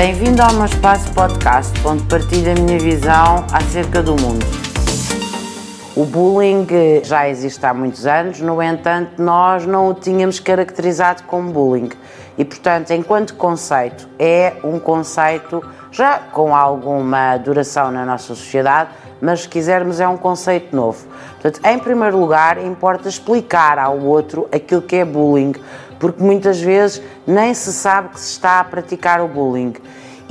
Bem-vindo ao meu espaço podcast, onde partilho a minha visão acerca do mundo. O bullying já existe há muitos anos, no entanto, nós não o tínhamos caracterizado como bullying. E, portanto, enquanto conceito, é um conceito já com alguma duração na nossa sociedade, mas se quisermos, é um conceito novo. Portanto, em primeiro lugar, importa explicar ao outro aquilo que é bullying, porque muitas vezes nem se sabe que se está a praticar o bullying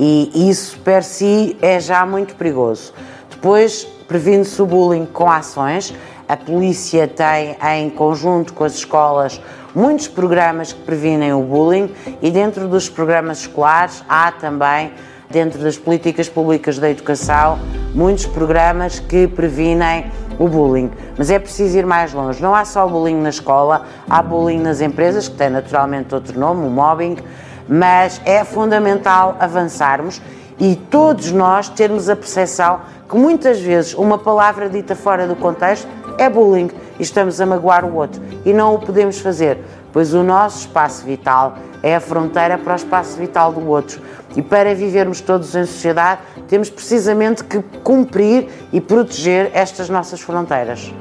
e isso per si é já muito perigoso. Depois, previne-se o bullying com ações. A polícia tem, em conjunto com as escolas, muitos programas que previnem o bullying e dentro dos programas escolares há também, dentro das políticas públicas da educação, muitos programas que previnem o bullying. Mas é preciso ir mais longe. Não há só bullying na escola, há bullying nas empresas, que tem naturalmente outro nome, o mobbing, mas é fundamental avançarmos e todos nós termos a percepção que muitas vezes uma palavra dita fora do contexto é bullying e estamos a magoar o outro e não o podemos fazer, pois o nosso espaço vital é a fronteira para o espaço vital do outro. E para vivermos todos em sociedade, temos precisamente que cumprir e proteger estas nossas fronteiras.